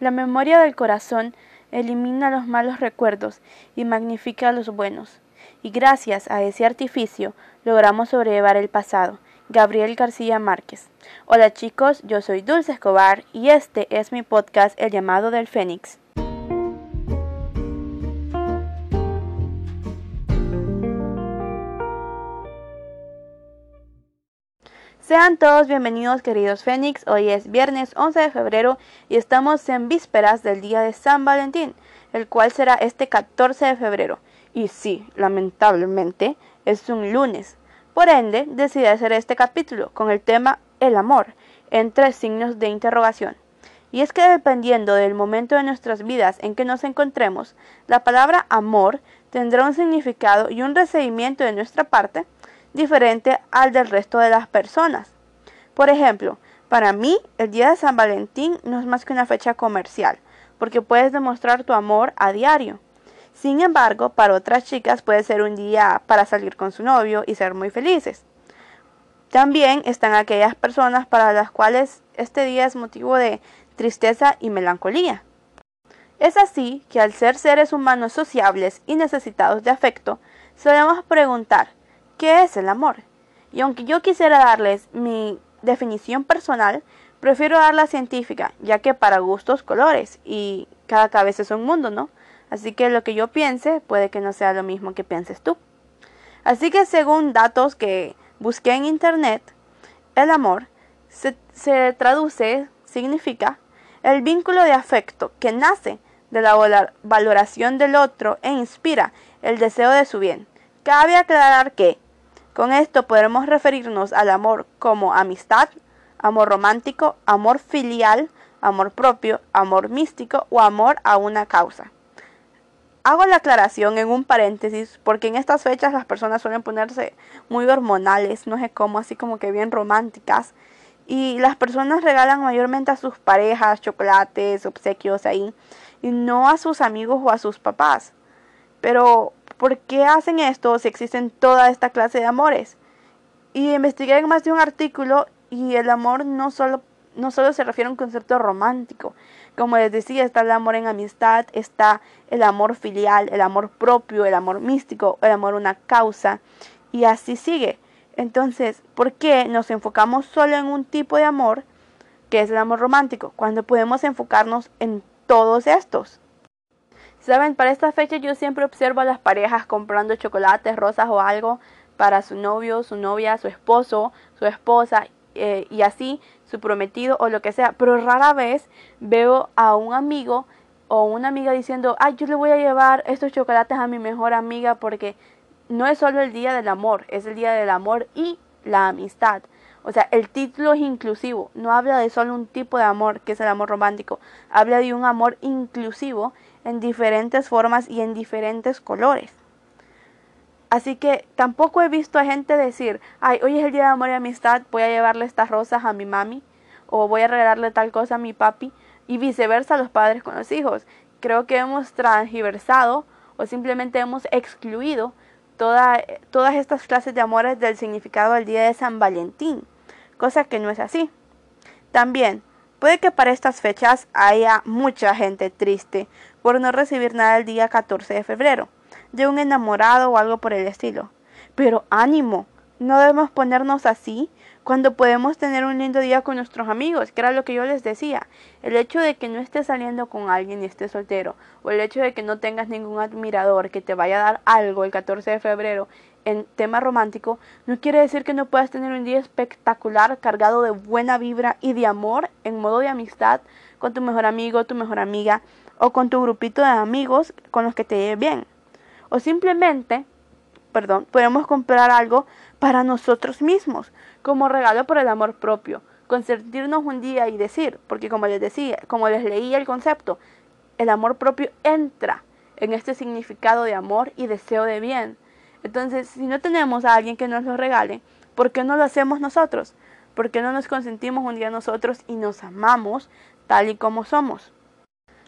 La memoria del corazón elimina los malos recuerdos y magnifica los buenos. Y gracias a ese artificio logramos sobrellevar el pasado. Gabriel García Márquez. Hola chicos, yo soy Dulce Escobar y este es mi podcast El llamado del Fénix. Sean todos bienvenidos queridos Fénix, hoy es viernes 11 de febrero y estamos en vísperas del día de San Valentín, el cual será este 14 de febrero. Y sí, lamentablemente, es un lunes. Por ende, decidí hacer este capítulo con el tema el amor, entre signos de interrogación. Y es que dependiendo del momento de nuestras vidas en que nos encontremos, la palabra amor tendrá un significado y un recibimiento de nuestra parte diferente al del resto de las personas. Por ejemplo, para mí el día de San Valentín no es más que una fecha comercial, porque puedes demostrar tu amor a diario. Sin embargo, para otras chicas puede ser un día para salir con su novio y ser muy felices. También están aquellas personas para las cuales este día es motivo de tristeza y melancolía. Es así que al ser seres humanos sociables y necesitados de afecto, solemos preguntar ¿Qué es el amor? Y aunque yo quisiera darles mi definición personal, prefiero dar la científica, ya que para gustos colores y cada cabeza es un mundo, ¿no? Así que lo que yo piense puede que no sea lo mismo que pienses tú. Así que según datos que busqué en internet, el amor se, se traduce, significa el vínculo de afecto que nace de la valoración del otro e inspira el deseo de su bien. Cabe aclarar que con esto podremos referirnos al amor como amistad, amor romántico, amor filial, amor propio, amor místico o amor a una causa. Hago la aclaración en un paréntesis porque en estas fechas las personas suelen ponerse muy hormonales, no sé cómo, así como que bien románticas. Y las personas regalan mayormente a sus parejas chocolates, obsequios ahí, y no a sus amigos o a sus papás. Pero ¿Por qué hacen esto si existen toda esta clase de amores? Y investigué en más de un artículo y el amor no solo, no solo se refiere a un concepto romántico. Como les decía, está el amor en amistad, está el amor filial, el amor propio, el amor místico, el amor una causa. Y así sigue. Entonces, ¿por qué nos enfocamos solo en un tipo de amor, que es el amor romántico, cuando podemos enfocarnos en todos estos? Saben, para esta fecha yo siempre observo a las parejas comprando chocolates, rosas o algo para su novio, su novia, su esposo, su esposa eh, y así su prometido o lo que sea. Pero rara vez veo a un amigo o una amiga diciendo, ay, yo le voy a llevar estos chocolates a mi mejor amiga porque no es solo el día del amor, es el día del amor y la amistad. O sea, el título es inclusivo, no habla de solo un tipo de amor, que es el amor romántico, habla de un amor inclusivo en diferentes formas y en diferentes colores. Así que tampoco he visto a gente decir, ay, hoy es el día de amor y amistad, voy a llevarle estas rosas a mi mami o voy a regalarle tal cosa a mi papi y viceversa los padres con los hijos. Creo que hemos transversado o simplemente hemos excluido todas estas clases de amores del significado del día de San Valentín, cosa que no es así. También, puede que para estas fechas haya mucha gente triste por no recibir nada el día 14 de febrero, de un enamorado o algo por el estilo. Pero ánimo, no debemos ponernos así cuando podemos tener un lindo día con nuestros amigos, que era lo que yo les decía. El hecho de que no estés saliendo con alguien y estés soltero, o el hecho de que no tengas ningún admirador que te vaya a dar algo el 14 de febrero en tema romántico, no quiere decir que no puedas tener un día espectacular cargado de buena vibra y de amor en modo de amistad con tu mejor amigo, tu mejor amiga, o con tu grupito de amigos con los que te lleves bien. O simplemente, perdón, podemos comprar algo para nosotros mismos, como regalo por el amor propio, consentirnos un día y decir, porque como les decía, como les leía el concepto, el amor propio entra en este significado de amor y deseo de bien. Entonces, si no tenemos a alguien que nos lo regale, ¿por qué no lo hacemos nosotros? ¿Por qué no nos consentimos un día nosotros y nos amamos tal y como somos?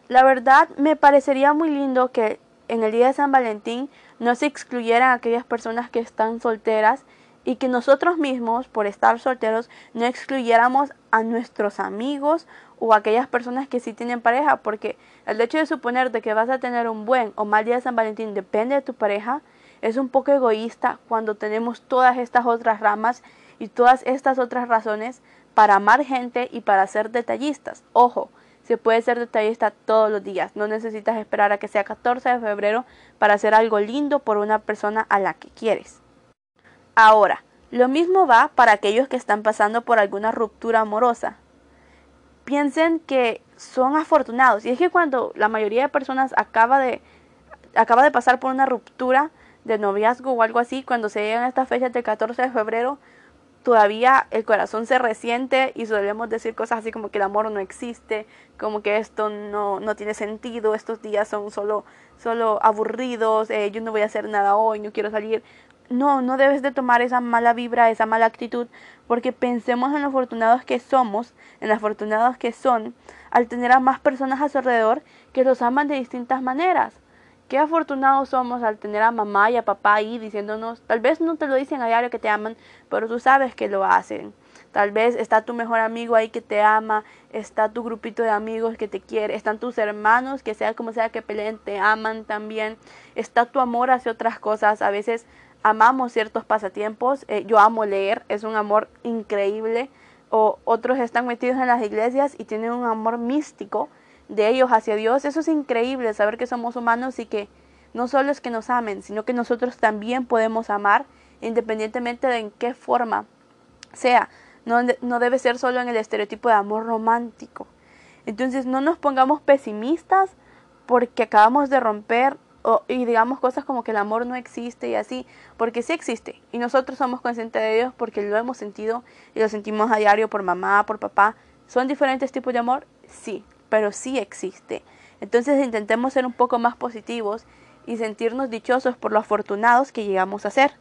La verdad me parecería muy lindo que en el día de San Valentín no se excluyeran aquellas personas que están solteras y que nosotros mismos, por estar solteros, no excluyéramos a nuestros amigos o a aquellas personas que sí tienen pareja, porque el hecho de suponer de que vas a tener un buen o mal día de San Valentín depende de tu pareja, es un poco egoísta cuando tenemos todas estas otras ramas y todas estas otras razones para amar gente y para ser detallistas. Ojo, se puede ser detallista todos los días, no necesitas esperar a que sea 14 de febrero para hacer algo lindo por una persona a la que quieres. Ahora, lo mismo va para aquellos que están pasando por alguna ruptura amorosa. Piensen que son afortunados. Y es que cuando la mayoría de personas acaba de, acaba de pasar por una ruptura de noviazgo o algo así, cuando se llegan a estas fechas del 14 de febrero, todavía el corazón se resiente y solemos decir cosas así como que el amor no existe, como que esto no, no tiene sentido, estos días son solo, solo aburridos, eh, yo no voy a hacer nada hoy, no quiero salir no, no debes de tomar esa mala vibra, esa mala actitud, porque pensemos en lo afortunados que somos, en los afortunados que son, al tener a más personas a su alrededor que los aman de distintas maneras. Qué afortunados somos al tener a mamá y a papá ahí diciéndonos, tal vez no te lo dicen a diario que te aman, pero tú sabes que lo hacen. Tal vez está tu mejor amigo ahí que te ama, está tu grupito de amigos que te quiere, están tus hermanos que sea como sea que peleen, te aman también, está tu amor hacia otras cosas. A veces amamos ciertos pasatiempos. Eh, yo amo leer, es un amor increíble. O otros están metidos en las iglesias y tienen un amor místico de ellos hacia Dios. Eso es increíble, saber que somos humanos y que no solo es que nos amen, sino que nosotros también podemos amar independientemente de en qué forma sea. No, no debe ser solo en el estereotipo de amor romántico. Entonces no nos pongamos pesimistas porque acabamos de romper y digamos cosas como que el amor no existe y así, porque sí existe y nosotros somos conscientes de ellos porque lo hemos sentido y lo sentimos a diario por mamá, por papá. ¿Son diferentes tipos de amor? Sí, pero sí existe. Entonces intentemos ser un poco más positivos y sentirnos dichosos por lo afortunados que llegamos a ser.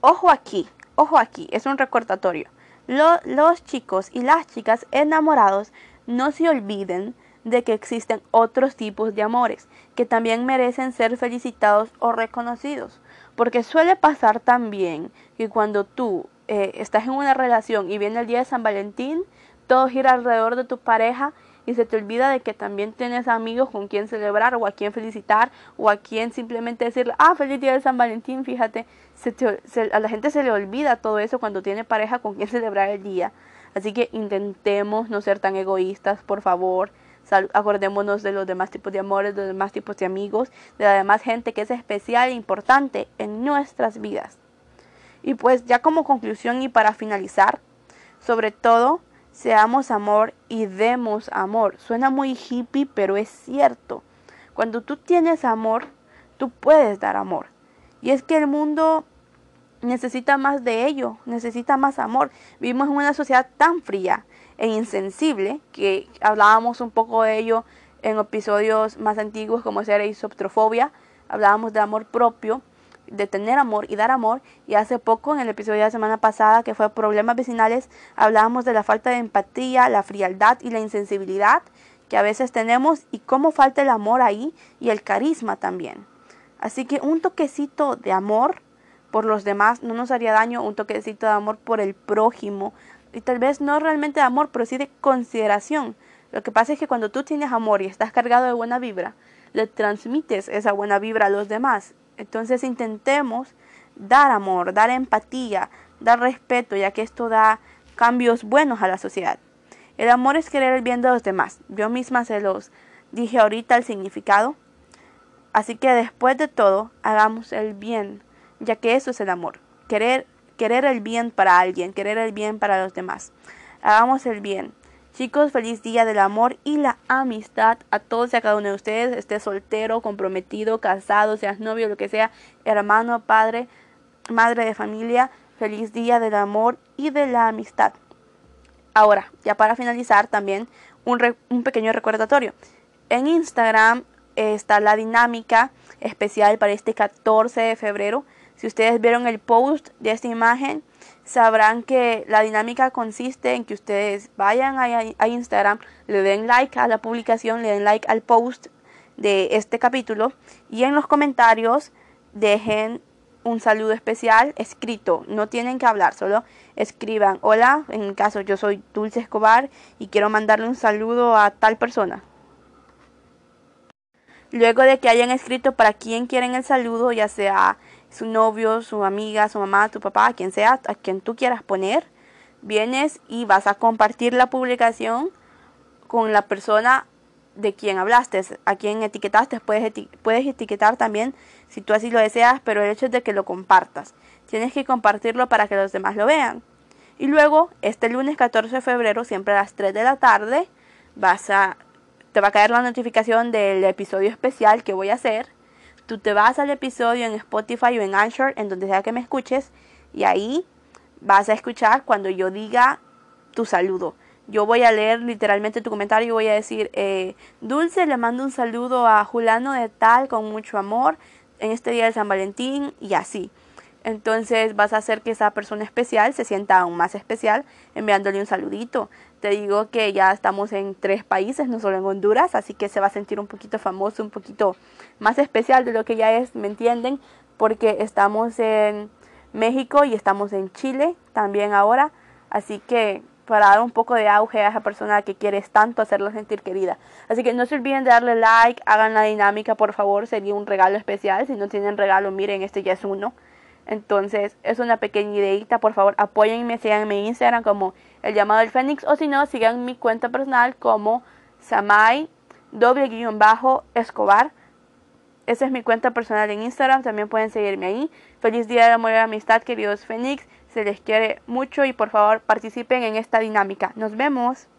Ojo aquí, ojo aquí, es un recordatorio. los chicos y las chicas enamorados no se olviden de que existen otros tipos de amores que también merecen ser felicitados o reconocidos. Porque suele pasar también que cuando tú eh, estás en una relación y viene el día de San Valentín, todo gira alrededor de tu pareja y se te olvida de que también tienes amigos con quien celebrar o a quien felicitar o a quien simplemente decirle, ah, feliz día de San Valentín, fíjate, a la gente se le olvida todo eso cuando tiene pareja con quien celebrar el día. Así que intentemos no ser tan egoístas, por favor acordémonos de los demás tipos de amores, de los demás tipos de amigos, de la demás gente que es especial e importante en nuestras vidas. Y pues ya como conclusión y para finalizar, sobre todo, seamos amor y demos amor. Suena muy hippie, pero es cierto. Cuando tú tienes amor, tú puedes dar amor. Y es que el mundo necesita más de ello, necesita más amor. Vivimos en una sociedad tan fría, e insensible, que hablábamos un poco de ello en episodios más antiguos como ser isoptrofobia, hablábamos de amor propio, de tener amor y dar amor, y hace poco en el episodio de la semana pasada que fue problemas vecinales, hablábamos de la falta de empatía, la frialdad y la insensibilidad que a veces tenemos y cómo falta el amor ahí y el carisma también. Así que un toquecito de amor por los demás no nos haría daño, un toquecito de amor por el prójimo y tal vez no realmente de amor, pero sí de consideración. Lo que pasa es que cuando tú tienes amor y estás cargado de buena vibra, le transmites esa buena vibra a los demás. Entonces intentemos dar amor, dar empatía, dar respeto, ya que esto da cambios buenos a la sociedad. El amor es querer el bien de los demás. Yo misma se los dije ahorita el significado. Así que después de todo, hagamos el bien, ya que eso es el amor. Querer querer el bien para alguien, querer el bien para los demás. Hagamos el bien. Chicos, feliz día del amor y la amistad a todos y a cada uno de ustedes, esté soltero, comprometido, casado, seas novio, lo que sea, hermano, padre, madre de familia, feliz día del amor y de la amistad. Ahora, ya para finalizar también un, un pequeño recordatorio. En Instagram está la dinámica especial para este 14 de febrero si ustedes vieron el post de esta imagen, sabrán que la dinámica consiste en que ustedes vayan a, Instagram, le den like a la publicación, le den like al post de este capítulo y en los comentarios dejen un saludo especial escrito. No tienen que hablar, solo escriban. Hola, en mi caso yo soy Dulce Escobar y quiero mandarle un saludo a tal persona. Luego de que hayan escrito para quién quieren el saludo, ya sea su novio, su amiga, su mamá, tu papá, quien sea, a quien tú quieras poner, vienes y vas a compartir la publicación con la persona de quien hablaste, a quien etiquetaste, puedes, puedes etiquetar también si tú así lo deseas, pero el hecho es de que lo compartas. Tienes que compartirlo para que los demás lo vean. Y luego, este lunes 14 de febrero, siempre a las 3 de la tarde, vas a, te va a caer la notificación del episodio especial que voy a hacer. Tú te vas al episodio en Spotify o en Anchor, en donde sea que me escuches, y ahí vas a escuchar cuando yo diga tu saludo. Yo voy a leer literalmente tu comentario y voy a decir, eh, Dulce, le mando un saludo a Julano de tal con mucho amor en este día de San Valentín y así. Entonces vas a hacer que esa persona especial se sienta aún más especial enviándole un saludito. Te digo que ya estamos en tres países, no solo en Honduras, así que se va a sentir un poquito famoso, un poquito más especial de lo que ya es, ¿me entienden? Porque estamos en México y estamos en Chile también ahora, así que para dar un poco de auge a esa persona que quieres tanto hacerla sentir querida. Así que no se olviden de darle like, hagan la dinámica, por favor, sería un regalo especial. Si no tienen regalo, miren, este ya es uno. Entonces, es una pequeña ideita, por favor, apóyenme, sigan mi Instagram como El Llamado del Fénix, o si no, sigan mi cuenta personal como Samai, doble guion bajo, Escobar. Esa es mi cuenta personal en Instagram, también pueden seguirme ahí. Feliz día de amor y amistad, queridos Fénix. Se les quiere mucho y por favor participen en esta dinámica. Nos vemos.